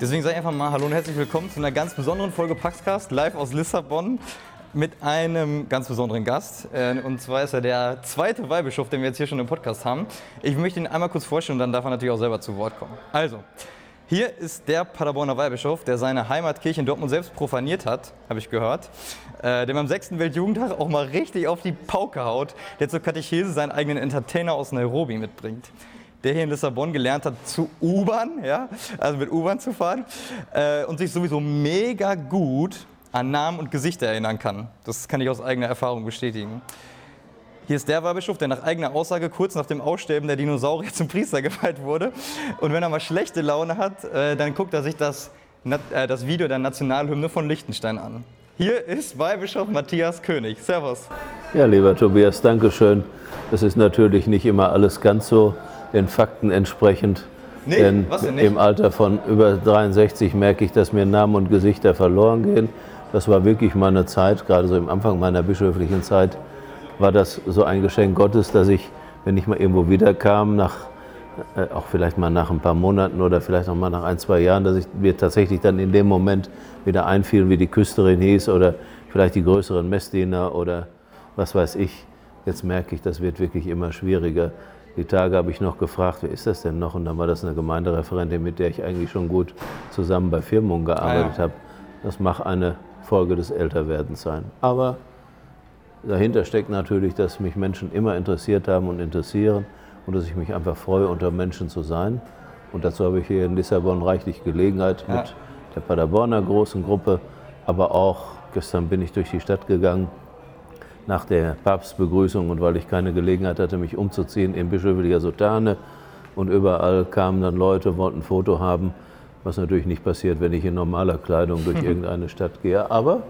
Deswegen sage ich einfach mal Hallo und herzlich willkommen zu einer ganz besonderen Folge Paxcast, live aus Lissabon mit einem ganz besonderen Gast. Äh, und zwar ist er der zweite Weihbischof, den wir jetzt hier schon im Podcast haben. Ich möchte ihn einmal kurz vorstellen und dann darf er natürlich auch selber zu Wort kommen. Also, hier ist der Paderborner Weihbischof, der seine Heimatkirche in Dortmund selbst profaniert hat, habe ich gehört. Äh, der beim 6. Weltjugendtag auch mal richtig auf die Pauke haut, der zur Katechese seinen eigenen Entertainer aus Nairobi mitbringt der hier in Lissabon gelernt hat zu U-Bahn, ja, also mit U-Bahn zu fahren äh, und sich sowieso mega gut an Namen und Gesichter erinnern kann. Das kann ich aus eigener Erfahrung bestätigen. Hier ist der Weihbischof, der nach eigener Aussage kurz nach dem Aussterben der Dinosaurier zum Priester geweiht wurde. Und wenn er mal schlechte Laune hat, äh, dann guckt er sich das, äh, das Video der Nationalhymne von Liechtenstein an. Hier ist Weihbischof Matthias König. Servus. Ja, lieber Tobias, danke schön. Das ist natürlich nicht immer alles ganz so den Fakten entsprechend. Nee, denn, denn im Alter von über 63 merke ich, dass mir Namen und Gesichter verloren gehen. Das war wirklich meine Zeit, gerade so im Anfang meiner bischöflichen Zeit, war das so ein Geschenk Gottes, dass ich, wenn ich mal irgendwo wiederkam, nach, äh, auch vielleicht mal nach ein paar Monaten oder vielleicht auch mal nach ein, zwei Jahren, dass ich mir tatsächlich dann in dem Moment wieder einfiel, wie die Küsterin hieß oder vielleicht die größeren Messdiener oder was weiß ich. Jetzt merke ich, das wird wirklich immer schwieriger. Die Tage habe ich noch gefragt, wer ist das denn noch? Und dann war das eine Gemeindereferentin, mit der ich eigentlich schon gut zusammen bei Firmung gearbeitet ah, ja. habe. Das mag eine Folge des Älterwerdens sein. Aber dahinter steckt natürlich, dass mich Menschen immer interessiert haben und interessieren und dass ich mich einfach freue, unter Menschen zu sein. Und dazu habe ich hier in Lissabon reichlich Gelegenheit ja. mit der Paderborner großen Gruppe, aber auch gestern bin ich durch die Stadt gegangen nach der Papstbegrüßung und weil ich keine Gelegenheit hatte, mich umzuziehen in bischöflicher Sotane. Und überall kamen dann Leute, wollten ein Foto haben, was natürlich nicht passiert, wenn ich in normaler Kleidung durch irgendeine Stadt gehe. Aber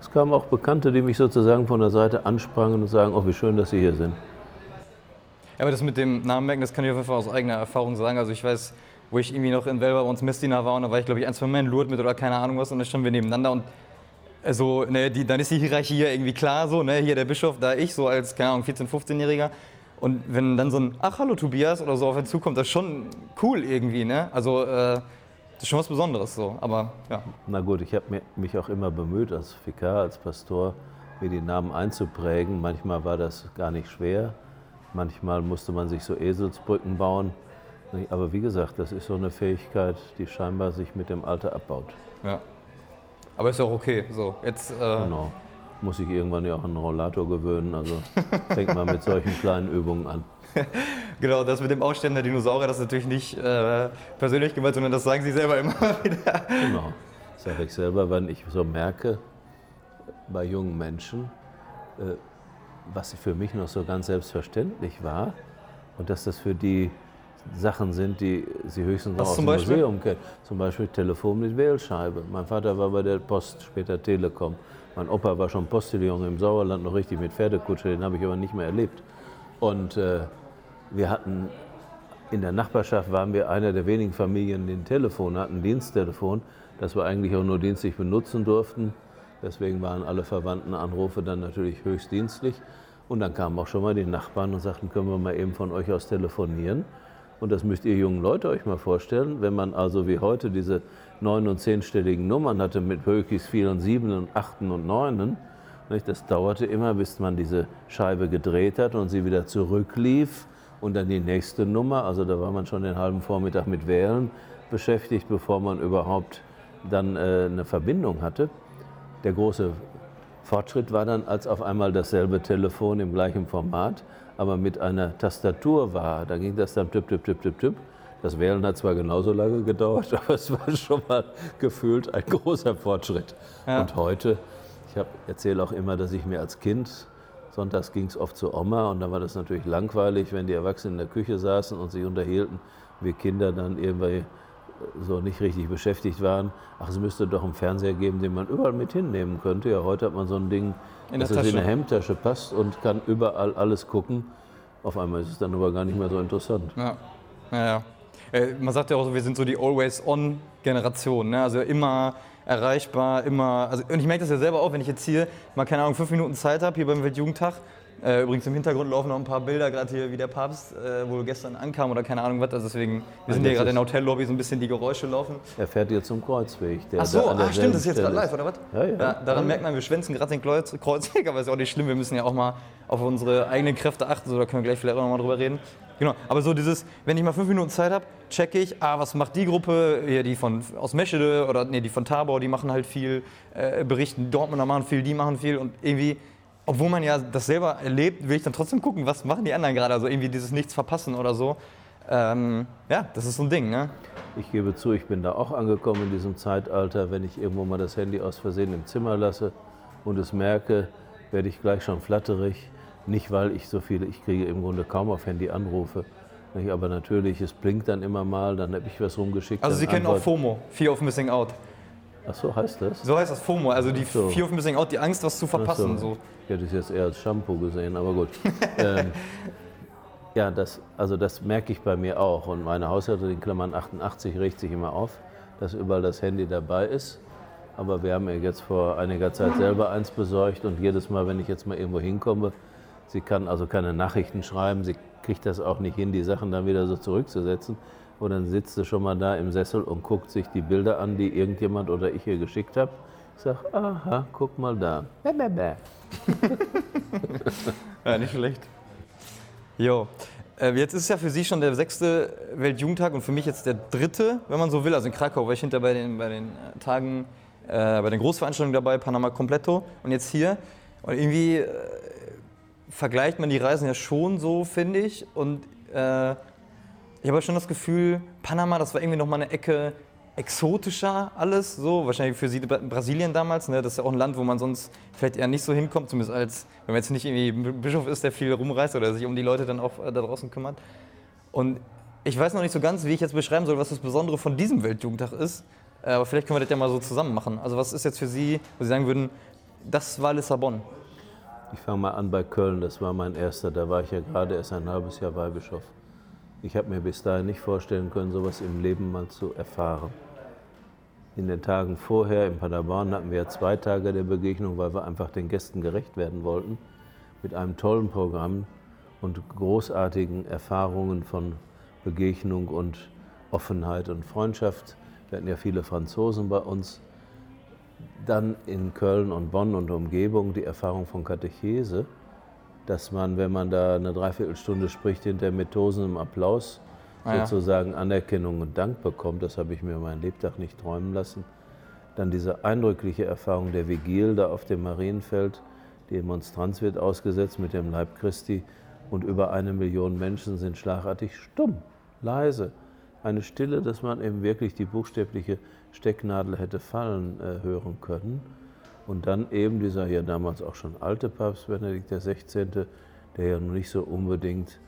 es kamen auch Bekannte, die mich sozusagen von der Seite ansprangen und sagen, oh, wie schön, dass Sie hier sind. Ja, aber das mit dem Namen merken, das kann ich auf jeden Fall aus eigener Erfahrung sagen. Also ich weiß, wo ich irgendwie noch in Velva bei uns Messdiener war und da war ich, glaube ich, ein, zwei Mal in Lourdes mit oder keine Ahnung was und da standen wir nebeneinander und also, ne, die, dann ist die Hierarchie hier irgendwie klar, so, ne, hier der Bischof, da ich, so als, keine Ahnung, 14-, 15-Jähriger. Und wenn dann so ein, ach, hallo Tobias oder so auf einen zukommt, das ist schon cool irgendwie, ne? Also, äh, das ist schon was Besonderes so, aber ja. Na gut, ich habe mich auch immer bemüht, als Vikar, als Pastor, mir die Namen einzuprägen. Manchmal war das gar nicht schwer, manchmal musste man sich so Eselsbrücken bauen. Aber wie gesagt, das ist so eine Fähigkeit, die scheinbar sich mit dem Alter abbaut. Ja. Aber ist auch okay. So, jetzt, äh genau. Muss ich irgendwann ja auch an einen Rollator gewöhnen. Also fängt man mit solchen kleinen Übungen an. genau, das mit dem Ausstellen der Dinosaurier, das ist natürlich nicht äh, persönlich gemeint, sondern das sagen Sie selber immer wieder. Genau. Das sage ich selber, wenn ich so merke, bei jungen Menschen, äh, was für mich noch so ganz selbstverständlich war und dass das für die Sachen sind, die Sie höchstens noch aus dem Museum kennen. Zum Beispiel Telefon mit Wählscheibe. Mein Vater war bei der Post, später Telekom. Mein Opa war schon Postillon im Sauerland, noch richtig mit Pferdekutsche, den habe ich aber nicht mehr erlebt. Und äh, wir hatten, in der Nachbarschaft waren wir einer der wenigen Familien, die ein Telefon hatten, ein Diensttelefon, das wir eigentlich auch nur dienstlich benutzen durften. Deswegen waren alle verwandten Anrufe dann natürlich höchstdienstlich. Und dann kamen auch schon mal die Nachbarn und sagten, können wir mal eben von euch aus telefonieren. Und das müsst ihr jungen Leute euch mal vorstellen, wenn man also wie heute diese neun- und zehnstelligen Nummern hatte mit möglichst vielen sieben und achten und neunen, das dauerte immer, bis man diese Scheibe gedreht hat und sie wieder zurücklief und dann die nächste Nummer. Also da war man schon den halben Vormittag mit Wählen beschäftigt, bevor man überhaupt dann äh, eine Verbindung hatte. Der große Fortschritt war dann, als auf einmal dasselbe Telefon im gleichen Format aber mit einer Tastatur war. Da ging das dann tipp, tipp, tipp, tipp, tipp. Das Wählen hat zwar genauso lange gedauert, aber es war schon mal gefühlt ein großer Fortschritt. Ja. Und heute, ich erzähle auch immer, dass ich mir als Kind, sonntags ging es oft zu Oma und dann war das natürlich langweilig, wenn die Erwachsenen in der Küche saßen und sich unterhielten, wir Kinder dann irgendwie so nicht richtig beschäftigt waren, ach, es müsste doch einen Fernseher geben, den man überall mit hinnehmen könnte. Ja, heute hat man so ein Ding, In dass der es in eine Hemdtasche passt und kann überall alles gucken. Auf einmal ist es dann aber gar nicht mehr so interessant. Ja, ja, ja. Äh, man sagt ja auch so, wir sind so die Always-On-Generation. Ne? Also immer erreichbar, immer. Also, und ich merke das ja selber auch, wenn ich jetzt hier mal, keine Ahnung, fünf Minuten Zeit habe, hier beim Weltjugendtag. Äh, übrigens im Hintergrund laufen noch ein paar Bilder, gerade hier wie der Papst äh, wohl gestern ankam oder keine Ahnung was. Also deswegen, wir sind hier gerade in der Hotellobby, so ein bisschen die Geräusche laufen. Er fährt jetzt zum Kreuzweg. Der Ach so, da ach stimmt, das ist jetzt gerade live, oder was? Ja, ja. daran merkt man, wir schwänzen gerade den Kreuz, Kreuzweg, aber ist ja auch nicht schlimm. Wir müssen ja auch mal auf unsere eigenen Kräfte achten, so da können wir gleich vielleicht auch noch mal drüber reden. Genau, aber so dieses, wenn ich mal fünf Minuten Zeit habe, checke ich, ah, was macht die Gruppe, hier die von aus Meschede oder nee, die von Tabor, die machen halt viel, äh, berichten, Dortmunder machen viel, die machen viel und irgendwie, obwohl man ja das selber erlebt, will ich dann trotzdem gucken, was machen die anderen gerade, also irgendwie dieses Nichts verpassen oder so. Ähm, ja, das ist so ein Ding, ne? Ich gebe zu, ich bin da auch angekommen in diesem Zeitalter. Wenn ich irgendwo mal das Handy aus Versehen im Zimmer lasse und es merke, werde ich gleich schon flatterig. Nicht, weil ich so viele, ich kriege im Grunde kaum auf Handy Anrufe. Nicht? Aber natürlich, es blinkt dann immer mal, dann habe ich was rumgeschickt. Also Sie kennen auch FOMO, Fear of Missing Out. Ach so, heißt das? So heißt das FOMO, also die so. Fear of Missing Out, die Angst, was zu verpassen. Ach So. Ich hätte es jetzt eher als Shampoo gesehen, aber gut. ähm, ja, das, also das merke ich bei mir auch. Und meine Haushälterin, in Klammern 88, regt sich immer auf, dass überall das Handy dabei ist. Aber wir haben ihr jetzt vor einiger Zeit selber eins besorgt und jedes Mal, wenn ich jetzt mal irgendwo hinkomme, sie kann also keine Nachrichten schreiben, sie kriegt das auch nicht hin, die Sachen dann wieder so zurückzusetzen. Und dann sitzt sie schon mal da im Sessel und guckt sich die Bilder an, die irgendjemand oder ich ihr geschickt habe. Ich sage, aha, guck mal da. Bäh, bäh, bäh. Ja, nicht schlecht. Jo. Äh, Jetzt ist es ja für Sie schon der sechste Weltjugendtag und für mich jetzt der dritte, wenn man so will. Also in Krakau war ich hinter bei den, bei den äh, Tagen, äh, bei den Großveranstaltungen dabei, Panama Completo und jetzt hier. Und irgendwie äh, vergleicht man die Reisen ja schon so, finde ich. Und äh, ich habe schon das Gefühl, Panama, das war irgendwie noch mal eine Ecke exotischer alles, so wahrscheinlich für Sie Bra- Brasilien damals, ne? das ist ja auch ein Land, wo man sonst vielleicht eher nicht so hinkommt, zumindest als, wenn man jetzt nicht irgendwie Bischof ist, der viel rumreist oder sich um die Leute dann auch äh, da draußen kümmert. Und ich weiß noch nicht so ganz, wie ich jetzt beschreiben soll, was das Besondere von diesem Weltjugendtag ist, äh, aber vielleicht können wir das ja mal so zusammen machen. Also was ist jetzt für Sie, wo Sie sagen würden, das war Lissabon? Ich fange mal an bei Köln, das war mein erster. Da war ich ja gerade erst ein halbes Jahr Weihbischof. Ich habe mir bis dahin nicht vorstellen können, sowas im Leben mal zu erfahren. In den Tagen vorher in Paderborn hatten wir zwei Tage der Begegnung, weil wir einfach den Gästen gerecht werden wollten. Mit einem tollen Programm und großartigen Erfahrungen von Begegnung und Offenheit und Freundschaft. Wir hatten ja viele Franzosen bei uns. Dann in Köln und Bonn und Umgebung die Erfahrung von Katechese, dass man, wenn man da eine Dreiviertelstunde spricht, hinter mit tosendem Applaus Ah ja. sozusagen Anerkennung und Dank bekommt. Das habe ich mir mein Lebtag nicht träumen lassen. Dann diese eindrückliche Erfahrung der Vigil da auf dem Marienfeld. Die Monstranz wird ausgesetzt mit dem Leib Christi und über eine Million Menschen sind schlagartig stumm, leise. Eine Stille, dass man eben wirklich die buchstäbliche Stecknadel hätte fallen äh, hören können. Und dann eben dieser ja damals auch schon alte Papst Benedikt XVI., der ja nun nicht so unbedingt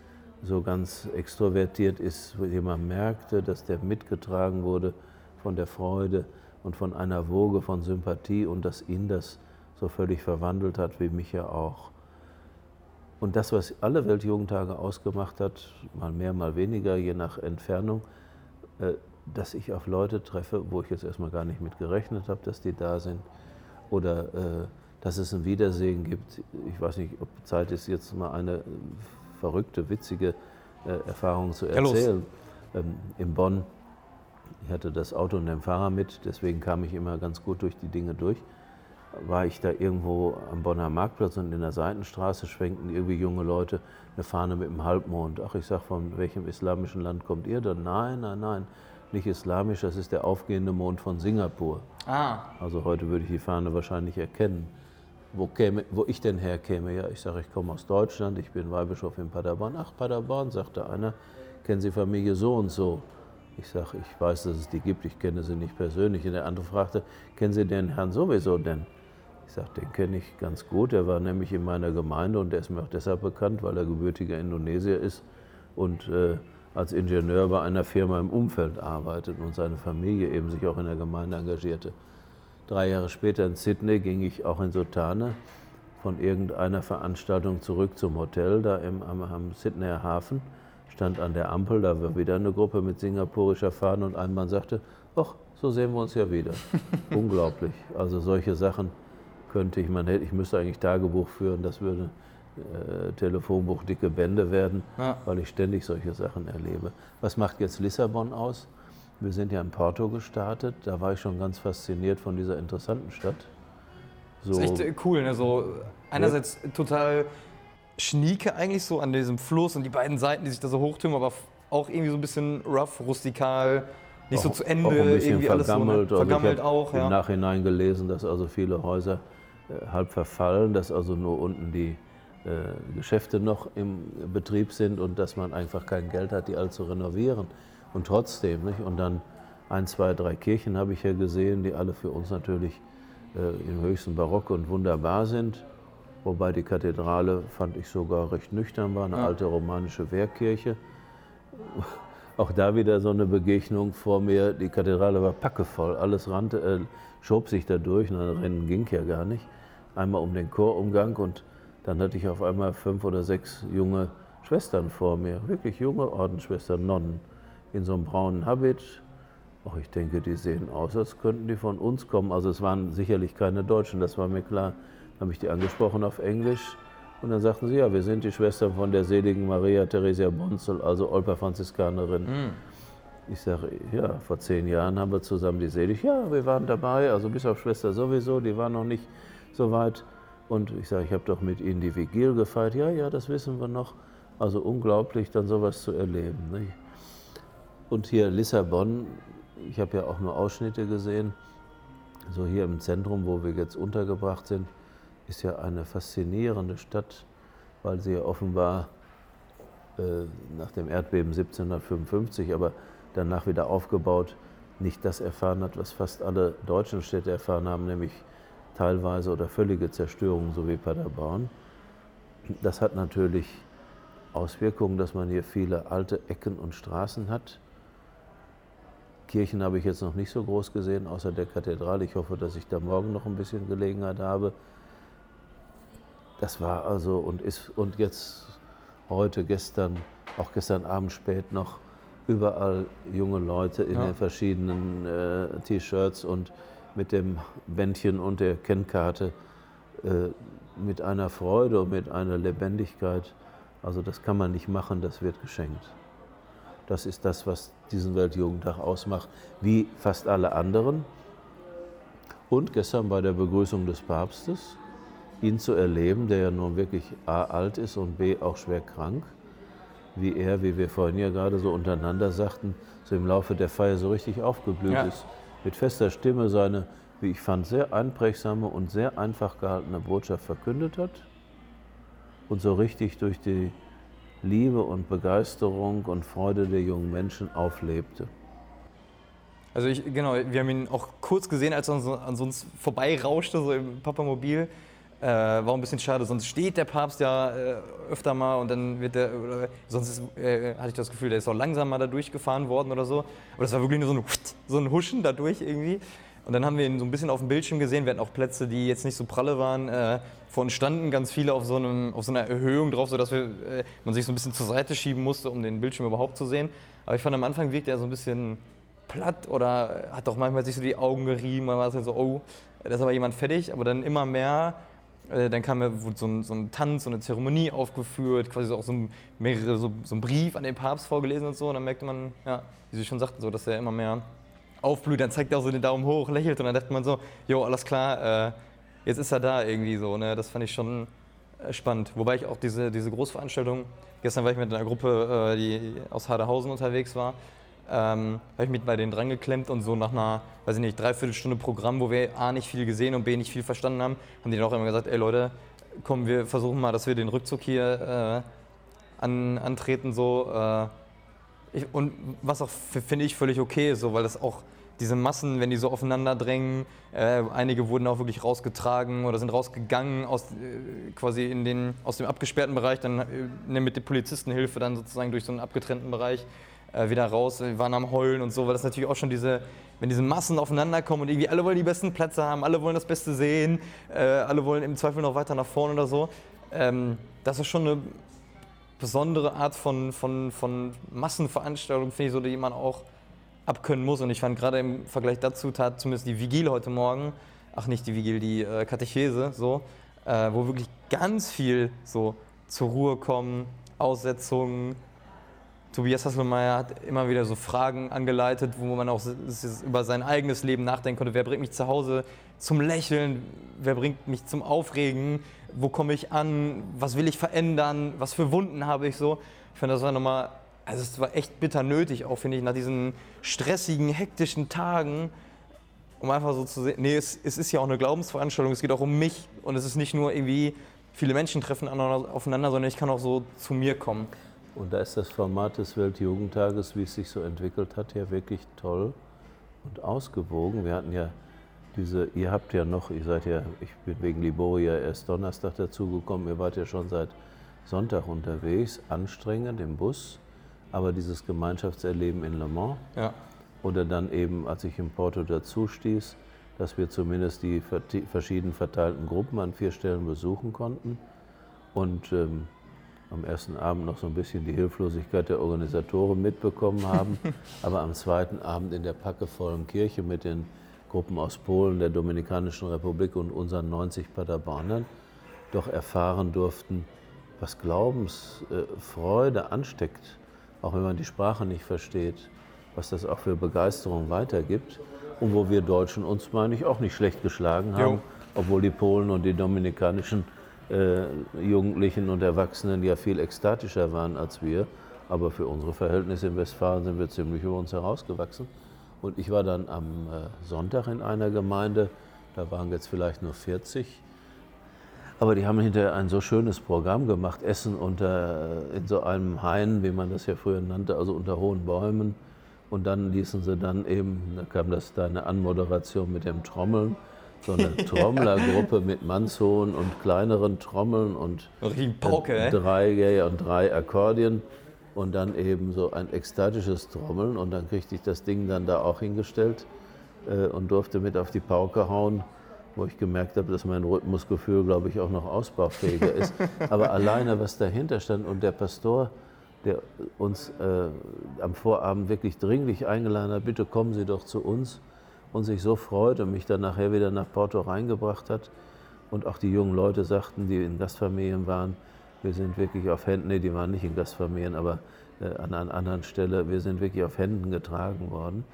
so ganz extrovertiert ist, wo man merkte, dass der mitgetragen wurde von der Freude und von einer Woge von Sympathie und dass ihn das so völlig verwandelt hat, wie mich ja auch. Und das, was alle Weltjugendtage ausgemacht hat, mal mehr, mal weniger, je nach Entfernung, äh, dass ich auf Leute treffe, wo ich jetzt erstmal gar nicht mit gerechnet habe, dass die da sind. Oder äh, dass es ein Wiedersehen gibt. Ich weiß nicht, ob Zeit ist, jetzt mal eine äh, verrückte, witzige äh, Erfahrung zu Ja, erzählen. Ähm, in Bonn, ich hatte das Auto und den Fahrer mit, deswegen kam ich immer ganz gut durch die Dinge durch. War ich da irgendwo am Bonner Marktplatz und in der Seitenstraße schwenkten irgendwie junge Leute eine Fahne mit dem Halbmond. Ach, ich sag, von welchem islamischen Land kommt ihr denn? Nein, nein, nein, nicht islamisch, das ist der aufgehende Mond von Singapur. Ah, Also heute würde ich die Fahne wahrscheinlich erkennen. Wo, käme, wo ich denn herkäme? Ja, ich sage, ich komme aus Deutschland, ich bin Weihbischof in Paderborn. Ach, Paderborn, sagte einer, kennen Sie Familie so und so? Ich sage, ich weiß, dass es die gibt, ich kenne sie nicht persönlich. Und der andere fragte, kennen Sie den Herrn sowieso denn? Ich sage, den kenne ich ganz gut. Er war nämlich in meiner Gemeinde und der ist mir auch deshalb bekannt, weil er gebürtiger Indonesier ist und äh, als Ingenieur bei einer Firma im Umfeld arbeitet und seine Familie eben sich auch in der Gemeinde engagierte. Drei Jahre später in Sydney ging ich auch in Sotane von irgendeiner Veranstaltung zurück zum Hotel, da im, am, am Sydneyer Hafen, stand an der Ampel, da war wieder eine Gruppe mit singapurischer Fahne und ein Mann sagte, ach, so sehen wir uns ja wieder. Unglaublich. Also solche Sachen könnte ich, man hätte, ich müsste eigentlich Tagebuch führen, das würde äh, Telefonbuch dicke Bände werden, ja. weil ich ständig solche Sachen erlebe. Was macht jetzt Lissabon aus? Wir sind ja in Porto gestartet, da war ich schon ganz fasziniert von dieser interessanten Stadt. So das ist echt cool, ne? so einerseits ja. total schnieke eigentlich so an diesem Fluss und die beiden Seiten, die sich da so hochtürmen, aber auch irgendwie so ein bisschen rough, rustikal, nicht auch, so zu Ende, irgendwie alles so ne? vergammelt also auch. Ja. Im Nachhinein gelesen, dass also viele Häuser äh, halb verfallen, dass also nur unten die äh, Geschäfte noch im Betrieb sind und dass man einfach kein Geld hat, die alle zu renovieren. Und trotzdem, nicht? und dann ein, zwei, drei Kirchen habe ich ja gesehen, die alle für uns natürlich äh, im höchsten Barock und wunderbar sind. Wobei die Kathedrale fand ich sogar recht nüchtern war, eine ja. alte romanische Wehrkirche. Auch da wieder so eine Begegnung vor mir. Die Kathedrale war packevoll, alles rannte, äh, schob sich da durch, ein Rennen ging ja gar nicht. Einmal um den Chorumgang und dann hatte ich auf einmal fünf oder sechs junge Schwestern vor mir, wirklich junge Ordensschwestern, Nonnen, in so einem braunen Habit. Ach, ich denke, die sehen aus, als könnten die von uns kommen. Also es waren sicherlich keine Deutschen, das war mir klar. Dann habe ich die angesprochen auf Englisch und dann sagten sie, ja, wir sind die Schwestern von der seligen Maria Theresia Bonzel, also Olper Franziskanerin. Mm. Ich sage, ja, vor zehn Jahren haben wir zusammen die selig. Ja, wir waren dabei, also bis auf Schwester sowieso, die war noch nicht so weit. Und ich sage, ich habe doch mit Ihnen die Vigil gefeiert. Ja, ja, das wissen wir noch. Also unglaublich, dann sowas zu erleben. Nicht? Und hier Lissabon, ich habe ja auch nur Ausschnitte gesehen. So hier im Zentrum, wo wir jetzt untergebracht sind, ist ja eine faszinierende Stadt, weil sie ja offenbar äh, nach dem Erdbeben 1755, aber danach wieder aufgebaut, nicht das erfahren hat, was fast alle deutschen Städte erfahren haben, nämlich teilweise oder völlige Zerstörung, so wie Paderborn. Das hat natürlich Auswirkungen, dass man hier viele alte Ecken und Straßen hat. Kirchen habe ich jetzt noch nicht so groß gesehen, außer der Kathedrale. Ich hoffe, dass ich da morgen noch ein bisschen Gelegenheit habe. Das war also und ist und jetzt heute, gestern, auch gestern Abend spät noch überall junge Leute in ja. den verschiedenen äh, T-Shirts und mit dem Bändchen und der Kennkarte äh, mit einer Freude und mit einer Lebendigkeit. Also das kann man nicht machen, das wird geschenkt. Das ist das, was diesen Weltjugendtag ausmacht, wie fast alle anderen. Und gestern bei der Begrüßung des Papstes, ihn zu erleben, der ja nun wirklich A alt ist und B auch schwer krank, wie er, wie wir vorhin ja gerade so untereinander sagten, so im Laufe der Feier so richtig aufgeblüht ja. ist mit fester Stimme seine, wie ich fand, sehr einprägsame und sehr einfach gehaltene Botschaft verkündet hat und so richtig durch die Liebe und Begeisterung und Freude der jungen Menschen auflebte. Also ich, genau, wir haben ihn auch kurz gesehen, als er an uns vorbeirauschte, so im Papamobil. Äh, war ein bisschen schade, sonst steht der Papst ja äh, öfter mal und dann wird der, oder, sonst ist, äh, hatte ich das Gefühl, der ist auch langsamer da durchgefahren worden oder so. Aber das war wirklich nur so ein, so ein Huschen da durch irgendwie. Und dann haben wir ihn so ein bisschen auf dem Bildschirm gesehen. Wir hatten auch Plätze, die jetzt nicht so pralle waren. Äh, vorhin standen ganz viele auf so, einem, auf so einer Erhöhung drauf, sodass wir, äh, man sich so ein bisschen zur Seite schieben musste, um den Bildschirm überhaupt zu sehen. Aber ich fand am Anfang wirkte er so ein bisschen platt oder hat auch manchmal sich so die Augen gerieben. Man war so, oh, da ist aber jemand fertig. Aber dann immer mehr äh, dann kam ja so ein, so ein, Tanz, so eine Zeremonie aufgeführt, quasi so auch so ein, mehrere, so, so ein Brief an den Papst vorgelesen und so. Und dann merkte man, ja, wie Sie schon sagten, so, dass er immer mehr aufblüht. Dann zeigt er auch so den Daumen hoch, lächelt und dann dachte man so, jo, alles klar, äh, jetzt ist er da irgendwie so. Ne? Das fand ich schon äh, spannend. Wobei ich auch diese, diese Großveranstaltung, gestern war ich mit einer Gruppe, äh, die aus Haderhausen unterwegs war, ähm, habe ich mich bei denen dran geklemmt und so nach einer, weiß ich nicht, dreiviertel Stunde Programm, wo wir A nicht viel gesehen und B nicht viel verstanden haben, haben die dann auch immer gesagt, ey Leute, komm, wir versuchen mal, dass wir den Rückzug hier äh, an, antreten so. Äh, ich, und was auch finde ich völlig okay ist, so, weil das auch diese Massen, wenn die so aufeinander drängen, äh, einige wurden auch wirklich rausgetragen oder sind rausgegangen aus, äh, quasi in den, aus dem abgesperrten Bereich, dann äh, mit der Polizistenhilfe dann sozusagen durch so einen abgetrennten Bereich äh, wieder raus, wir waren am Heulen und so, weil das natürlich auch schon diese, wenn diese Massen aufeinander kommen und irgendwie alle wollen die besten Plätze haben, alle wollen das Beste sehen, äh, alle wollen im Zweifel noch weiter nach vorne oder so, ähm, das ist schon eine besondere Art von, von, von Massenveranstaltung, finde ich so, die man auch abkönnen muss. Und ich fand gerade im Vergleich dazu tat zumindest die Vigil heute Morgen, ach nicht die Vigil, die äh, Katechese, so, äh, wo wirklich ganz viel so zur Ruhe kommen, Aussetzungen, Tobias Hasselmeier hat immer wieder so Fragen angeleitet, wo man auch über sein eigenes Leben nachdenken konnte. Wer bringt mich zu Hause zum Lächeln? Wer bringt mich zum Aufregen? Wo komme ich an? Was will ich verändern? Was für Wunden habe ich so? Ich finde, das war nochmal, also es war echt bitter nötig, auch finde ich, nach diesen stressigen, hektischen Tagen, um einfach so zu sehen, nee, es, es ist ja auch eine Glaubensveranstaltung, es geht auch um mich und es ist nicht nur irgendwie, viele Menschen treffen aufeinander, sondern ich kann auch so zu mir kommen. Und da ist das Format des Weltjugendtages, wie es sich so entwickelt hat, ja wirklich toll und ausgewogen. Wir hatten ja diese, ihr habt ja noch, ihr seid ja, ich bin wegen Liboria erst Donnerstag dazugekommen, ihr wart ja schon seit Sonntag unterwegs, anstrengend im Bus, aber dieses Gemeinschaftserleben in Le Mans. Ja. Oder dann eben, als ich in Porto dazu stieß, dass wir zumindest die verschieden verteilten Gruppen an vier Stellen besuchen konnten. Und ähm, am ersten Abend noch so ein bisschen die Hilflosigkeit der Organisatoren mitbekommen haben, aber am zweiten Abend in der packevollen Kirche mit den Gruppen aus Polen, der Dominikanischen Republik und unseren 90 Paderbornern doch erfahren durften, was Glaubensfreude ansteckt, auch wenn man die Sprache nicht versteht, was das auch für Begeisterung weitergibt und wo wir Deutschen uns, meine ich, auch nicht schlecht geschlagen haben, jo. obwohl die Polen und die dominikanischen Jugendlichen und Erwachsenen ja viel ekstatischer waren als wir. Aber für unsere Verhältnisse in Westfalen sind wir ziemlich über uns herausgewachsen. Und ich war dann am äh, Sonntag in einer Gemeinde, da waren jetzt vielleicht nur 40. Aber die haben hinterher ein so schönes Programm gemacht, Essen unter, in so einem Hain, wie man das ja früher nannte, also unter hohen Bäumen. Und dann ließen sie dann eben, da kam das deine Anmoderation mit dem Trommeln so eine Trommlergruppe mit Mannshohen und kleineren Trommeln und Pauke, drei, ja, und drei Akkordeon und dann eben so ein ekstatisches Trommeln und dann kriegte ich das Ding dann da auch hingestellt äh, und durfte mit auf die Pauke hauen, wo ich gemerkt habe, dass mein Rhythmusgefühl, glaube ich, auch noch ausbaufähiger ist. Aber alleine, was dahinter stand und der Pastor, der uns äh, am Vorabend wirklich dringlich eingeladen hat, bitte kommen Sie doch zu uns und sich so freut und mich dann nachher wieder nach Porto reingebracht hat. Und auch die jungen Leute sagten, die in Gastfamilien waren, wir sind wirklich auf Händen, nee, die waren nicht in Gastfamilien, aber äh, an einer anderen Stelle, wir sind wirklich auf Händen getragen worden.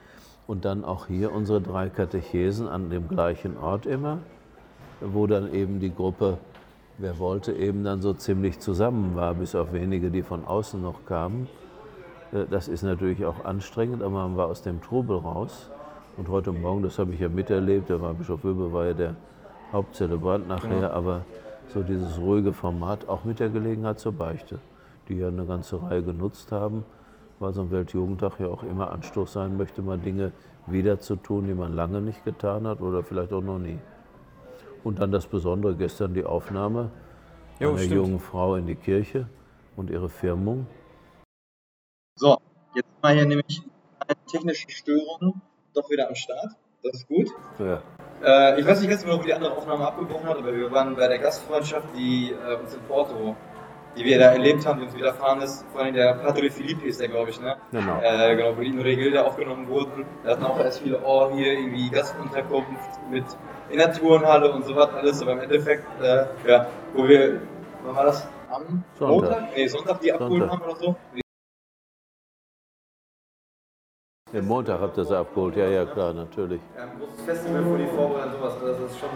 Und dann auch hier unsere drei Katechesen an dem gleichen Ort immer, wo dann eben die Gruppe, wer wollte, eben dann so ziemlich zusammen war, bis auf wenige, die von außen noch kamen. Äh, das ist natürlich auch anstrengend, aber man war aus dem Trubel raus. Und heute Morgen, das habe ich ja miterlebt, war Bischof Wöbe, war ja der Hauptzelebrant nachher, genau. aber so dieses ruhige Format, auch mit der Gelegenheit zur Beichte, die ja eine ganze Reihe genutzt haben, weil so ein Weltjugendtag ja auch immer Anstoß sein möchte, mal Dinge wieder zu tun, die man lange nicht getan hat oder vielleicht auch noch nie. Und dann das Besondere, gestern die Aufnahme jo, einer stimmt. jungen Frau in die Kirche und ihre Firmung. So, jetzt mal hier nämlich eine technische Störung doch wieder am Start. Das ist gut. Ja. Äh, ich weiß nicht ganz genau, wie die andere Aufnahme abgebrochen hat, aber wir waren bei der Gastfreundschaft, die äh, uns in Porto, die wir da erlebt haben, die uns widerfahren ist. Vor allem der Padre Filippi ist der, glaube ich, ne? Genau. Äh, genau, wo die in Regilde aufgenommen wurden. Da hatten auch erst viele, oh, hier irgendwie Gastunterkunft mit in der Turnhalle und so was alles, aber im Endeffekt, äh, ja, wo wir, wann war das? Am Sonntag? Montag? Nee, Sonntag die abgeholt haben oder so. Den Montag habt ihr sie abgeholt, ja, ja, klar, natürlich. Ja, ein großes Festival für die Vorbereitung sowas. Das ist schon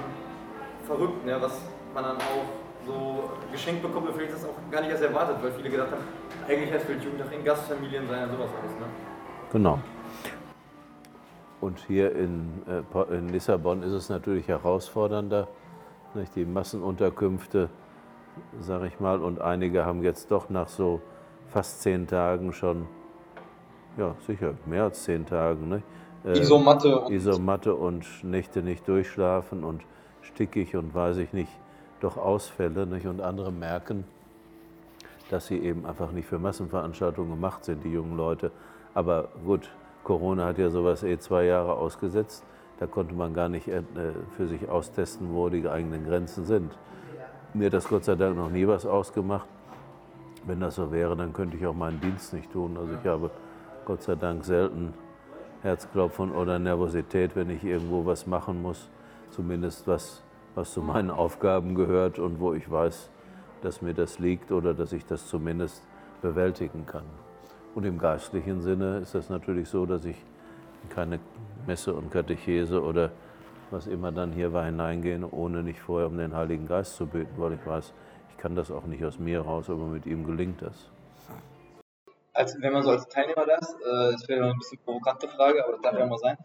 verrückt, ne, was man dann auch so geschenkt bekommt und vielleicht das auch gar nicht erst erwartet, weil viele gedacht haben, eigentlich hätte für Jugendtag in Gastfamilien sein und sowas alles. Ne? Genau. Und hier in, äh, in Lissabon ist es natürlich herausfordernder. Nicht? Die Massenunterkünfte, sage ich mal, und einige haben jetzt doch nach so fast zehn Tagen schon ja, sicher, mehr als zehn Tagen, ne? äh, Isomatte und Isomatte und Nächte nicht durchschlafen und stickig und weiß ich nicht, doch Ausfälle. Nicht? Und andere merken, dass sie eben einfach nicht für Massenveranstaltungen gemacht sind, die jungen Leute. Aber gut, Corona hat ja sowas eh zwei Jahre ausgesetzt. Da konnte man gar nicht äh, für sich austesten, wo die eigenen Grenzen sind. Mir hat das Gott sei Dank noch nie was ausgemacht. Wenn das so wäre, dann könnte ich auch meinen Dienst nicht tun. Also ich habe Gott sei Dank selten Herzklopfen oder Nervosität, wenn ich irgendwo was machen muss. Zumindest was, was zu meinen Aufgaben gehört und wo ich weiß, dass mir das liegt oder dass ich das zumindest bewältigen kann. Und im geistlichen Sinne ist das natürlich so, dass ich keine Messe und Katechese oder was immer dann hier war hineingehen, ohne nicht vorher um den Heiligen Geist zu beten, weil ich weiß, ich kann das auch nicht aus mir raus, aber mit ihm gelingt das. Als, wenn man so als Teilnehmer da ist, äh, das wäre eine ein bisschen provokante Frage, aber das darf ja mal sein,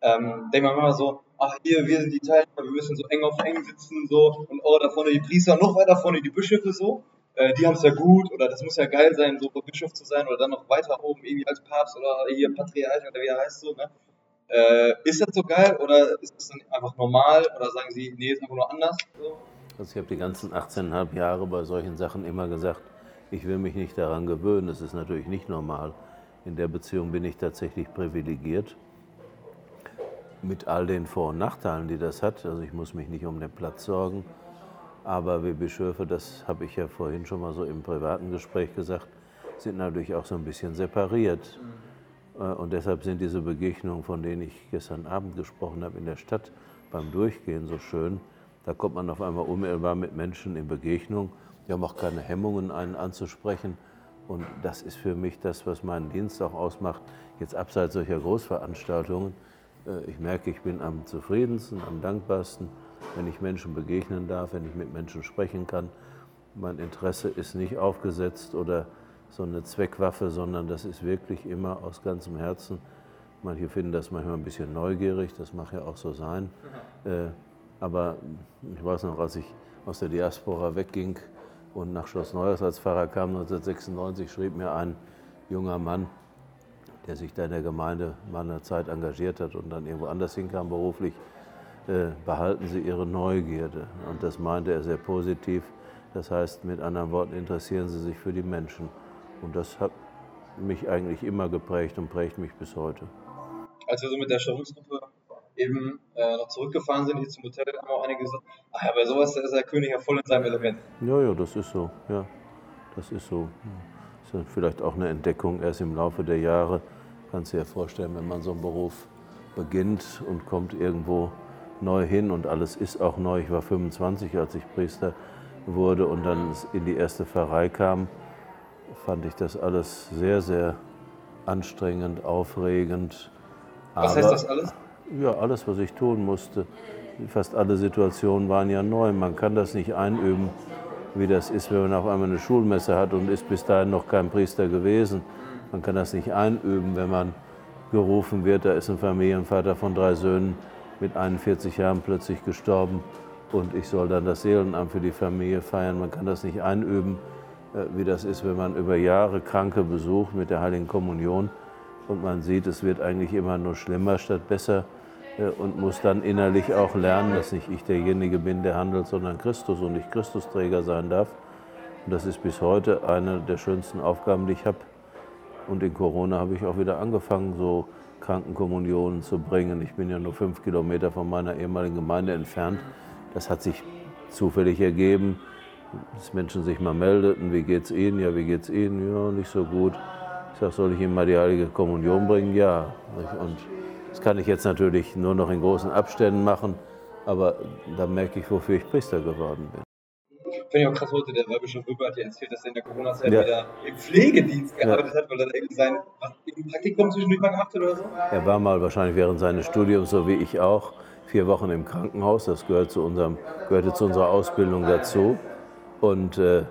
ähm, denkt man immer so, ach hier, wir sind die Teilnehmer, wir müssen so eng auf eng sitzen so und oh, da vorne die Priester, noch weiter vorne die Bischöfe so, äh, die haben es ja gut oder das muss ja geil sein, so Bischof zu sein oder dann noch weiter oben irgendwie als Papst oder hier Patriarch oder wie er heißt so, ne? Äh, ist das so geil oder ist das dann einfach normal oder sagen Sie, nee, ist einfach nur anders? So? Also ich habe die ganzen 18,5 Jahre bei solchen Sachen immer gesagt, ich will mich nicht daran gewöhnen, das ist natürlich nicht normal. In der Beziehung bin ich tatsächlich privilegiert mit all den Vor- und Nachteilen, die das hat. Also ich muss mich nicht um den Platz sorgen, aber wir Bischöfe, das habe ich ja vorhin schon mal so im privaten Gespräch gesagt, sind natürlich auch so ein bisschen separiert. Äh, und deshalb sind diese Begegnungen, von denen ich gestern Abend gesprochen habe, in der Stadt beim Durchgehen so schön. Da kommt man auf einmal unmittelbar mit Menschen in Begegnung. Die haben auch keine Hemmungen, einen anzusprechen. Und das ist für mich das, was meinen Dienst auch ausmacht. Jetzt abseits solcher Großveranstaltungen. Äh, ich merke, ich bin am zufriedensten, am dankbarsten, wenn ich Menschen begegnen darf, wenn ich mit Menschen sprechen kann. Mein Interesse ist nicht aufgesetzt oder so eine Zweckwaffe, sondern das ist wirklich immer aus ganzem Herzen. Manche finden das manchmal ein bisschen neugierig, das mag ja auch so sein. Mhm. Äh, aber ich weiß noch, als ich aus der Diaspora wegging und nach Schloss Neuers als Pfarrer kam 1996, schrieb mir ein junger Mann, der sich da in der Gemeinde mal eine Zeit engagiert hat und dann irgendwo anders hinkam beruflich, äh, behalten Sie Ihre Neugierde. Und das meinte er sehr positiv. Das heißt, mit anderen Worten, interessieren Sie sich für die Menschen. Und das hat mich eigentlich immer geprägt und prägt mich bis heute. Als wir so mit der Störungsgruppe eben äh, noch zurückgefahren sind, hier zum Hotel, haben auch einige gesagt, ach ja, bei sowas ist der König ja voll in seinem Element. Ja, ja, das ist so, ja, das ist so. Das ist vielleicht auch eine Entdeckung erst im Laufe der Jahre. Kannst du dir vorstellen, wenn man so einen Beruf beginnt und kommt irgendwo neu hin und alles ist auch neu. Ich war 25, als ich Priester wurde und dann in die erste Pfarrei kam fand ich das alles sehr, sehr anstrengend, aufregend. Was Aber, heißt das alles? Ja, alles, was ich tun musste. Fast alle Situationen waren ja neu. Man kann das nicht einüben, wie das ist, wenn man auf einmal eine Schulmesse hat und ist bis dahin noch kein Priester gewesen. Man kann das nicht einüben, wenn man gerufen wird, da ist ein Familienvater von drei Söhnen mit 41 Jahren plötzlich gestorben und ich soll dann das Seelenamt für die Familie feiern. Man kann das nicht einüben, äh, wie das ist, wenn man über Jahre Kranke besucht mit der Heiligen Kommunion und man sieht, es wird eigentlich immer nur schlimmer statt besser und muss dann innerlich auch lernen, dass nicht ich derjenige bin, der handelt, sondern Christus und ich Christusträger sein darf. Und das ist bis heute eine der schönsten Aufgaben, die ich habe. Und in Corona habe ich auch wieder angefangen, so Krankenkommunionen zu bringen. Ich bin ja nur fünf Kilometer von meiner ehemaligen Gemeinde entfernt. Das hat sich zufällig ergeben dass Menschen sich mal meldeten, wie geht's Ihnen? Ja, wie geht's Ihnen? Ja, nicht so gut. Ich sage, soll ich Ihnen mal die Heilige Kommunion bringen? Ja. Und das kann ich jetzt natürlich nur noch in großen Abständen machen, aber da merke ich, wofür ich Priester geworden bin. Finde ich auch krass heute, der Weihbischof Rüber hat ja erzählt, dass er in der Corona-Zeit ja. wieder im Pflegedienst gearbeitet ja. hat, weil er irgendwie sein Praktikum zwischendurch mal gemacht hat oder so. Er war mal wahrscheinlich während seines Studiums, so wie ich auch, vier Wochen im Krankenhaus. Das gehört zu unserem, gehörte zu unserer Ausbildung dazu. Und äh,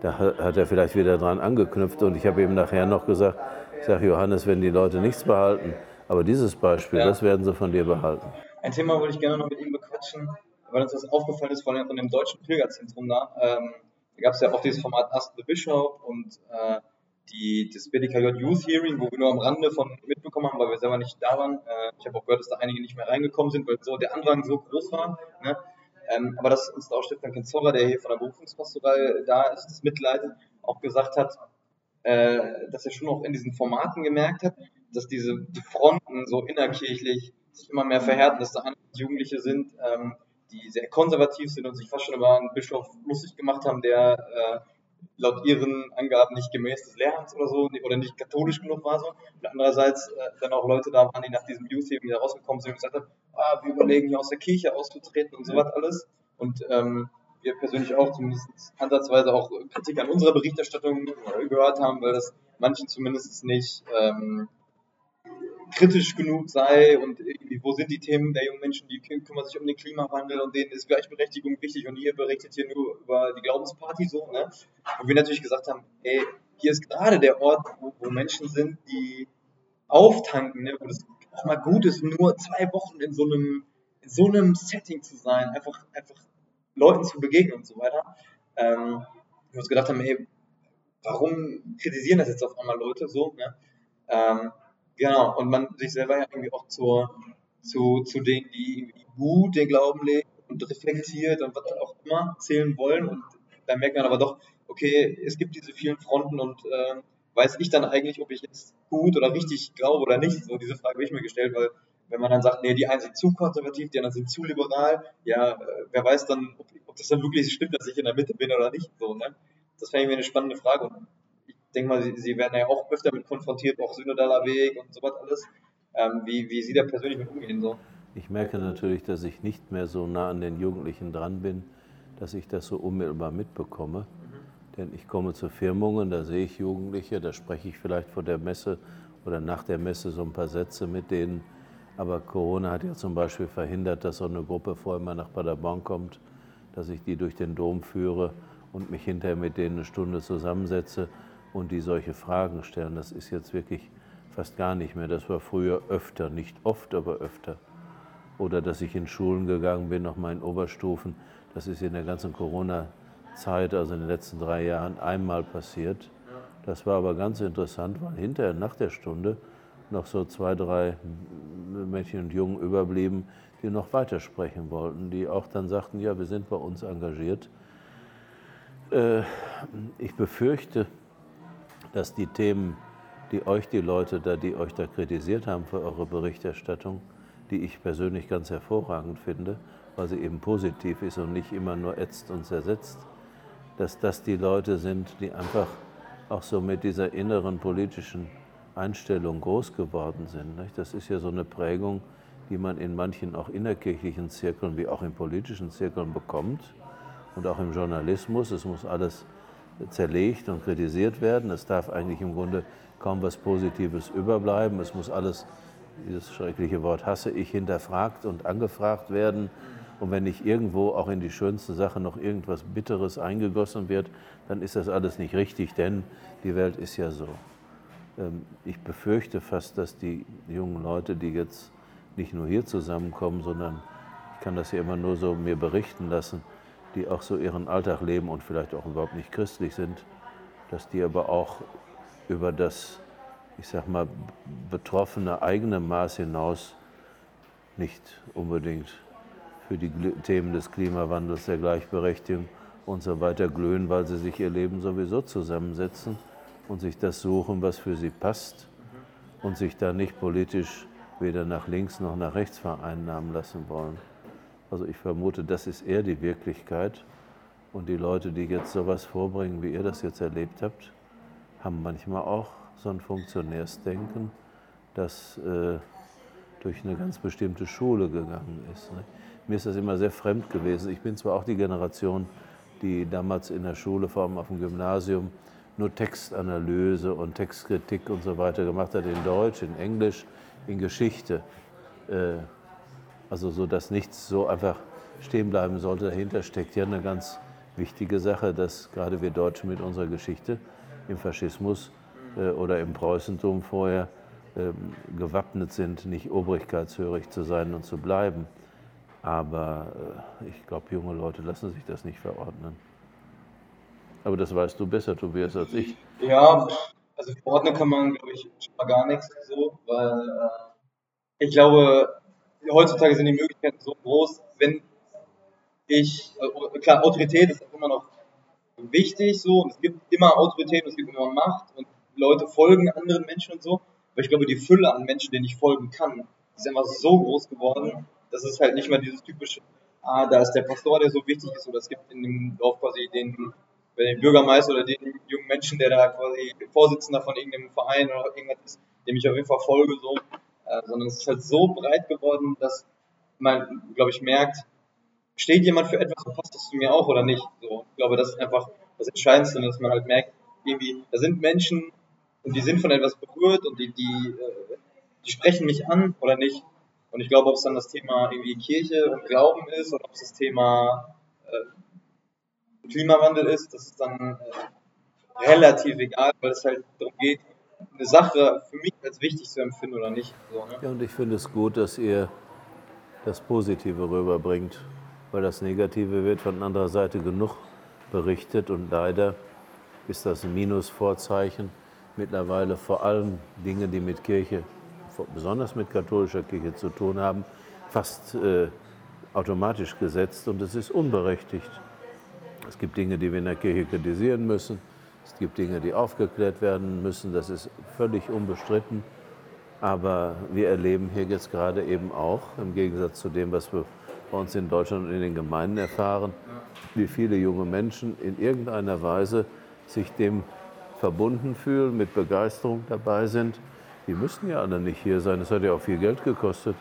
da hat er vielleicht wieder dran angeknüpft. Und ich habe ihm nachher noch gesagt, ich sage, Johannes, wenn die Leute nichts behalten, aber dieses Beispiel, ja. das werden sie von dir behalten. Ein Thema wollte ich gerne noch mit ihm bequatschen, weil uns das aufgefallen ist, vor allem von dem deutschen Pilgerzentrum da. Ähm, da gab es ja auch dieses Format Ask the Bishop und äh, die, das BDKJ Youth Hearing, wo wir nur am Rande von mitbekommen haben, weil wir selber nicht da waren. Äh, ich habe auch gehört, dass da einige nicht mehr reingekommen sind, weil so der Andrang so groß war. Ne? Ähm, aber dass uns da auch Stefan Kenzorra, der hier von der Berufungspastoral da ist, das mitleidet, auch gesagt hat, äh, dass er schon auch in diesen Formaten gemerkt hat, dass diese die Fronten so innerkirchlich sich immer mehr verhärten, dass da Jugendliche sind, ähm, die sehr konservativ sind und sich fast schon über einen Bischof lustig gemacht haben, der äh, laut ihren Angaben nicht gemäß des Lehrhands oder so oder nicht katholisch genug war so. Und andererseits äh, dann auch Leute da waren, die nach diesem Youth Hearing wieder rausgekommen sind und gesagt haben, ah, wir überlegen hier aus der Kirche auszutreten und so was alles. Und ähm, wir persönlich auch zumindest ansatzweise auch Kritik an unserer Berichterstattung gehört haben, weil das manchen zumindest nicht ähm, kritisch genug sei und wo sind die Themen der jungen Menschen, die kümmern sich um den Klimawandel und denen ist Gleichberechtigung wichtig und ihr berichtet hier nur über die Glaubensparty so, ne? Und wir natürlich gesagt haben, ey, hier ist gerade der Ort, wo, wo Menschen sind, die auftanken, ne? wo das auch mal gut ist, nur zwei Wochen in so einem, in so einem Setting zu sein, einfach, einfach Leuten zu begegnen und so weiter. Ähm, wir uns gedacht haben, hey, warum kritisieren das jetzt auf einmal Leute so, ne? Ähm, Genau, und man sich selber ja irgendwie auch zur, zu, zu denen, die gut den Glauben leben und reflektiert und was auch immer zählen wollen. Und dann merkt man aber doch, okay, es gibt diese vielen Fronten und äh, weiß ich dann eigentlich, ob ich jetzt gut oder richtig glaube oder nicht? So, diese Frage habe ich mir gestellt, weil wenn man dann sagt, nee, die einen sind zu konservativ, die anderen sind zu liberal, ja, äh, wer weiß dann, ob, ob, das dann wirklich stimmt, dass ich in der Mitte bin oder nicht. So, ne? Das fände ich mir eine spannende Frage. Und denke mal, Sie, Sie werden ja auch öfter mit konfrontiert, auch synodaler Weg und sowas alles. Ähm, wie, wie Sie da persönlich mit umgehen so? Ich merke natürlich, dass ich nicht mehr so nah an den Jugendlichen dran bin, dass ich das so unmittelbar mitbekomme. Mhm. Denn ich komme zu Firmungen, da sehe ich Jugendliche, da spreche ich vielleicht vor der Messe oder nach der Messe so ein paar Sätze mit denen. Aber Corona hat ja zum Beispiel verhindert, dass so eine Gruppe vorher mal nach Paderborn kommt, dass ich die durch den Dom führe und mich hinterher mit denen eine Stunde zusammensetze und die solche Fragen stellen. Das ist jetzt wirklich fast gar nicht mehr. Das war früher öfter, nicht oft, aber öfter. Oder dass ich in Schulen gegangen bin, nochmal in Oberstufen. Das ist in der ganzen Corona-Zeit, also in den letzten drei Jahren, einmal passiert. Das war aber ganz interessant, weil hinterher, nach der Stunde, noch so zwei, drei Mädchen und Jungen überblieben, die noch weitersprechen wollten, die auch dann sagten, ja, wir sind bei uns engagiert. Äh, ich befürchte, dass die Themen, die euch die Leute da, die euch da kritisiert haben für eure Berichterstattung, die ich persönlich ganz hervorragend finde, weil sie eben positiv ist und nicht immer nur ätzt und zersetzt, dass das die Leute sind, die einfach auch so mit dieser inneren politischen Einstellung groß geworden sind. Das ist ja so eine Prägung, die man in manchen auch innerkirchlichen Zirkeln wie auch in politischen Zirkeln bekommt und auch im Journalismus. Es muss alles zerlegt und kritisiert werden. Es darf eigentlich im Grunde kaum was Positives überbleiben. Es muss alles, dieses schreckliche Wort hasse ich, hinterfragt und angefragt werden. Und wenn nicht irgendwo auch in die schönste Sache noch irgendwas Bitteres eingegossen wird, dann ist das alles nicht richtig, denn die Welt ist ja so. Ähm, ich befürchte fast, dass die jungen Leute, die jetzt nicht nur hier zusammenkommen, sondern ich kann das ja immer nur so mir berichten lassen, die auch so ihren Alltag leben und vielleicht auch überhaupt nicht christlich sind, dass die aber auch über das, ich sag mal, betroffene eigene Maß hinaus nicht unbedingt für die Themen des Klimawandels, der Gleichberechtigung und so weiter glühen, weil sie sich ihr Leben sowieso zusammensetzen und sich das suchen, was für sie passt und sich da nicht politisch weder nach links noch nach rechts vereinnahmen lassen wollen. Also ich vermute, das ist eher die Wirklichkeit. Und die Leute, die jetzt sowas vorbringen, wie ihr das jetzt erlebt habt, haben manchmal auch so ein Funktionärsdenken, das äh, durch eine ganz bestimmte Schule gegangen ist. Ne? Mir ist das immer sehr fremd gewesen. Ich bin zwar auch die Generation, die damals in der Schule, vor allem auf dem Gymnasium, nur Textanalyse und Textkritik und so weiter gemacht hat, in Deutsch, in Englisch, in Geschichte. Äh, also so, dass nichts so einfach stehen bleiben sollte. Dahinter steckt ja eine ganz wichtige Sache, dass gerade wir Deutschen mit unserer Geschichte im Faschismus äh, oder im Preußentum vorher äh, gewappnet sind, nicht obrigkeitshörig zu sein und zu bleiben. Aber äh, ich glaube, junge Leute lassen sich das nicht verordnen. Aber das weißt du besser, Tobias, als ich. Ja, Also verordnen kann man, glaube ich, schon mal gar nichts so, weil äh, ich glaube, heutzutage sind die Möglichkeiten so groß, wenn ich, äh, klar, Autorität ist immer noch wichtig so und es gibt immer Autorität es gibt immer Macht und Leute folgen anderen Menschen und so, aber ich glaube, die Fülle an Menschen, denen ich folgen kann, ist einfach so groß geworden, dass es halt nicht mehr dieses typische, ah, da ist der Pastor, der so wichtig ist, oder es gibt in dem Dorf quasi den, den Bürgermeister oder den jungen Menschen, der da quasi Vorsitzender von irgendeinem Verein oder irgendwas ist, dem ich auf jeden Fall folge, so, äh, sondern es ist halt so breit geworden, dass man, glaube ich, merkt, steht jemand für etwas und passt das zu mir auch oder nicht. So, ich glaube, das ist einfach das Entscheidendste, dass man halt merkt, irgendwie, da sind Menschen und die sind von etwas berührt und die, die, äh, die sprechen mich an oder nicht. Und ich glaube, ob es dann das Thema irgendwie Kirche und Glauben ist oder ob es das Thema äh, Klimawandel ist, das ist dann äh, relativ egal, weil es halt darum geht, eine Sache für mich als wichtig zu empfinden oder nicht. So, ne? Ja, und ich finde es gut, dass ihr das Positive rüberbringt, weil das Negative wird von anderer Seite genug berichtet und leider ist das ein Minusvorzeichen mittlerweile vor allem Dinge, die mit Kirche, besonders mit katholischer Kirche zu tun haben, fast äh, automatisch gesetzt und es ist unberechtigt. Es gibt Dinge, die wir in der Kirche kritisieren müssen. Es gibt Dinge, die aufgeklärt werden müssen. Das ist völlig unbestritten. Aber wir erleben hier jetzt gerade eben auch, im Gegensatz zu dem, was wir bei uns in Deutschland und in den Gemeinden erfahren, wie viele junge Menschen in irgendeiner Weise sich dem verbunden fühlen, mit Begeisterung dabei sind. Die müssten ja alle nicht hier sein. Das hat ja auch viel Geld gekostet.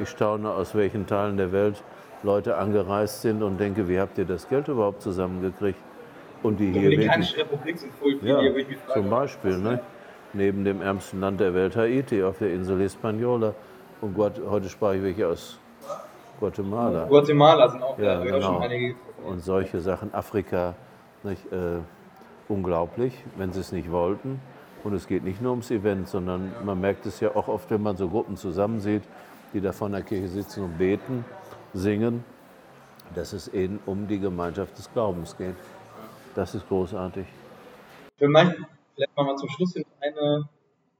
Ich staune, aus welchen Teilen der Welt Leute angereist sind und denke, wie habt ihr das Geld überhaupt zusammengekriegt? Und die hier Dominikanische Republik sind voll viele, ja, hier, ich mich frage, zum Beispiel, ne? neben dem ärmsten Land der Welt, Haiti, auf der Insel Hispaniola. Und Gott, heute sprach ich welche aus Guatemala. Guatemala sind auch, Ja, da ja, schon genau. einige. Und solche Sachen, Afrika, nicht, äh, unglaublich, wenn sie es nicht wollten. Und es geht nicht nur ums Event, sondern man merkt es ja auch oft, wenn man so Gruppen zusammensieht, die da vor der Kirche sitzen und beten, singen, dass es eben um die Gemeinschaft des Glaubens geht. Das ist großartig. Für mich, vielleicht machen wir zum Schluss eine,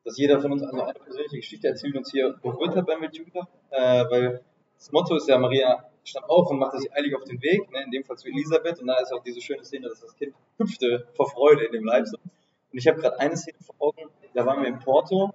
dass jeder von uns also eine persönliche Geschichte erzählt und uns hier berührt hat beim Weltjugendtag, äh, weil das Motto ist ja, Maria stand auf und machte sich eilig auf den Weg, ne, in dem Fall zu Elisabeth, und da ist auch diese schöne Szene, dass das Kind hüpfte vor Freude in dem Leib. Und ich habe gerade eine Szene vor Augen, da waren wir in Porto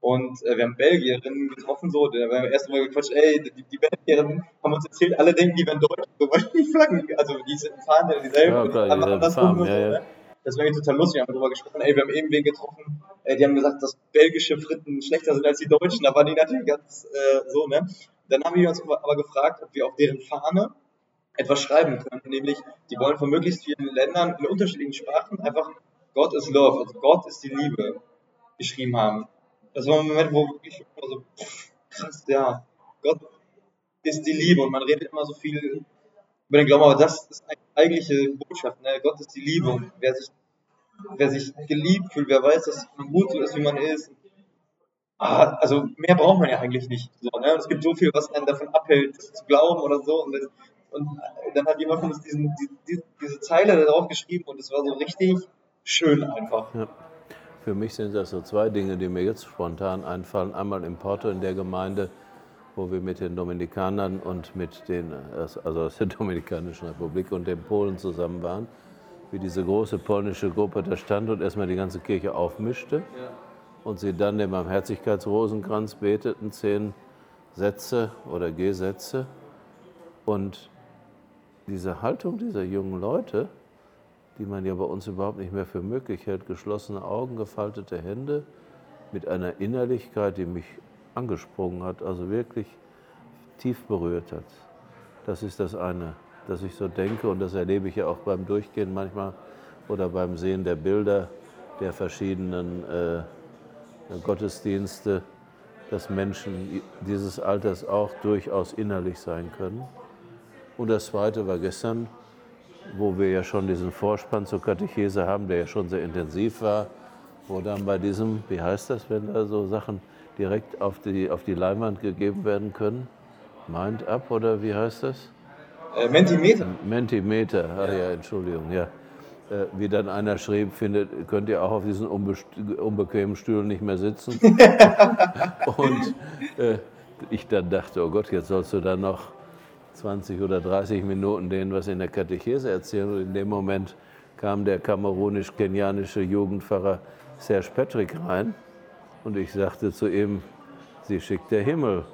und äh, wir haben Belgierinnen getroffen, so, da haben wir erst mal gequatscht, ey, die, die Belgierinnen haben uns erzählt, alle denken, die wären Deutsch, so, weil die Flaggen, also die sind- fahren ja dieselben, Ja, klar, aber andersrum ja, so, ja. ne? Das war irgendwie total lustig, wir haben darüber gesprochen, ey, wir haben eben wen getroffen, äh, die haben gesagt, dass belgische Fritten schlechter sind als die deutschen, da waren die natürlich ganz äh, so, ne? Dann haben wir uns aber gefragt, ob wir auf deren Fahne etwas schreiben können, nämlich die wollen von möglichst vielen Ländern in unterschiedlichen Sprachen einfach Gott is Love, also Gott ist die Liebe geschrieben haben. Das war ein Moment, wo wirklich immer so, pff, krass, ja, Gott ist die Liebe und man redet immer so viel über den Glauben, aber das ist eine eigentliche Botschaft, ne? Gott ist die Liebe und wer sich, wer sich geliebt fühlt, wer weiß, dass man gut so ist, wie man ist, ah, also mehr braucht man ja eigentlich nicht. So, ne? Und es gibt so viel, was einen davon abhält, das zu glauben oder so. Und, das, und dann hat jemand von uns diesen, die, die, diese Zeile da drauf geschrieben und es war so richtig schön einfach. Ja. Für mich sind das so zwei Dinge, die mir jetzt spontan einfallen. Einmal in Porto in der Gemeinde, wo wir mit den Dominikanern und mit den, also aus der Dominikanischen Republik und den Polen zusammen waren, wie diese große polnische Gruppe da stand und erstmal die ganze Kirche aufmischte und sie dann den Barmherzigkeitsrosenkranz beteten, zehn Sätze oder Gesätze. Und diese Haltung dieser jungen Leute, die man ja bei uns überhaupt nicht mehr für möglich hält, geschlossene Augen, gefaltete Hände, mit einer Innerlichkeit, die mich angesprungen hat, also wirklich tief berührt hat. Das ist das eine, dass ich so denke und das erlebe ich ja auch beim Durchgehen manchmal oder beim Sehen der Bilder der verschiedenen äh, Gottesdienste, dass Menschen dieses Alters auch durchaus innerlich sein können. Und das Zweite war gestern, wo wir ja schon diesen Vorspann zur Katechese haben, der ja schon sehr intensiv war, wo dann bei diesem, wie heißt das, wenn da so Sachen direkt auf die, auf die Leinwand gegeben werden können? Mind Up oder wie heißt das? Äh, Mentimeter. Mentimeter, ah ja, Entschuldigung, ja. äh, wie dann einer schrieb, findet, könnt ihr auch auf diesen unbequemen Stühlen nicht mehr sitzen. und äh, ich dann dachte, oh Gott, jetzt sollst du dann noch 20 oder 30 Minuten denen was in der Katechese erzählen. Und in dem Moment kam der kamerunisch-kenianische Jugendpfarrer Serge Patrick rein und ich sagte zu ihm, sie schickt der Himmel.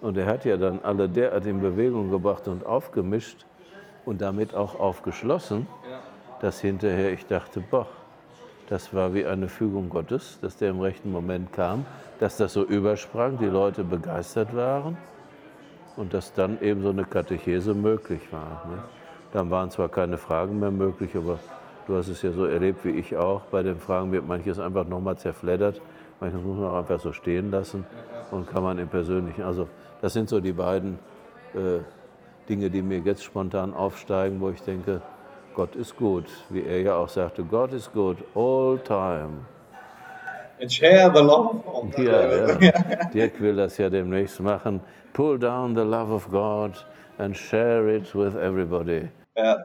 Und er hat ja dann alle derart in Bewegung gebracht und aufgemischt und damit auch aufgeschlossen, dass hinterher ich dachte, boah, das war wie eine Fügung Gottes, dass der im rechten Moment kam, dass das so übersprang, die Leute begeistert waren und dass dann eben so eine Katechese möglich war. Ne? Dann waren zwar keine Fragen mehr möglich, aber du hast es ja so erlebt wie ich auch. Bei den Fragen wird manches einfach nochmal zerfleddert, manches muss man auch einfach so stehen lassen und kann man im Persönlichen. Also das sind so die beiden äh, Dinge, die mir jetzt spontan aufsteigen, wo ich denke, Gott ist gut, wie er ja auch sagte, Gott ist gut, all time. And share the love. Ja, ja. Dirk will das ja demnächst machen. Pull down the love of God and share it with everybody. Ja,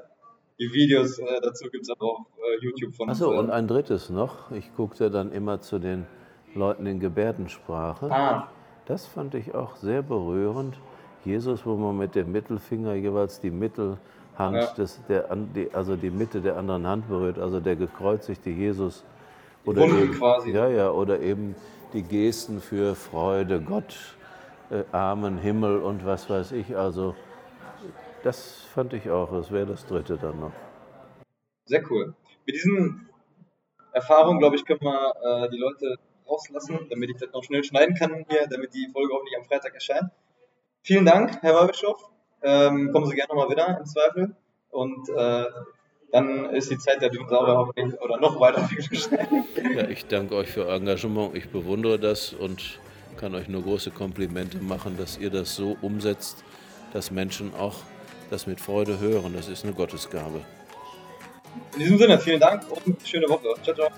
die Videos äh, dazu gibt es auch auf äh, YouTube von Achso, und ein drittes noch. Ich guckte dann immer zu den Leuten in Gebärdensprache. Ah, Das fand ich auch sehr berührend. Jesus, wo man mit dem Mittelfinger jeweils die Mittelhand, Ja. des, der, die, also die Mitte der anderen Hand berührt, also der gekreuzigte Jesus. Wunden quasi. Ja, ja, oder eben die Gesten für Freude, Gott, äh, Amen, Himmel und was weiß ich. Also das fand ich auch, das wäre das dritte dann noch. sehr cool. Mit diesen Erfahrungen, glaube ich, können wir äh, die Leute rauslassen, damit ich das noch schnell schneiden kann hier, damit die Folge hoffentlich am Freitag erscheint. Vielen Dank, Herr Weihbischof. Ähm, kommen Sie gerne nochmal wieder im Zweifel. Und äh, dann ist die Zeit der Dinosaurier hoffentlich oder noch weiter geschnitten. Ja, ich danke euch für euer Engagement. Ich bewundere das und kann euch nur große Komplimente machen, dass ihr das so umsetzt, dass Menschen auch das mit Freude hören. Das ist eine Gottesgabe. In diesem Sinne, vielen Dank und schöne Woche. Ciao, ciao.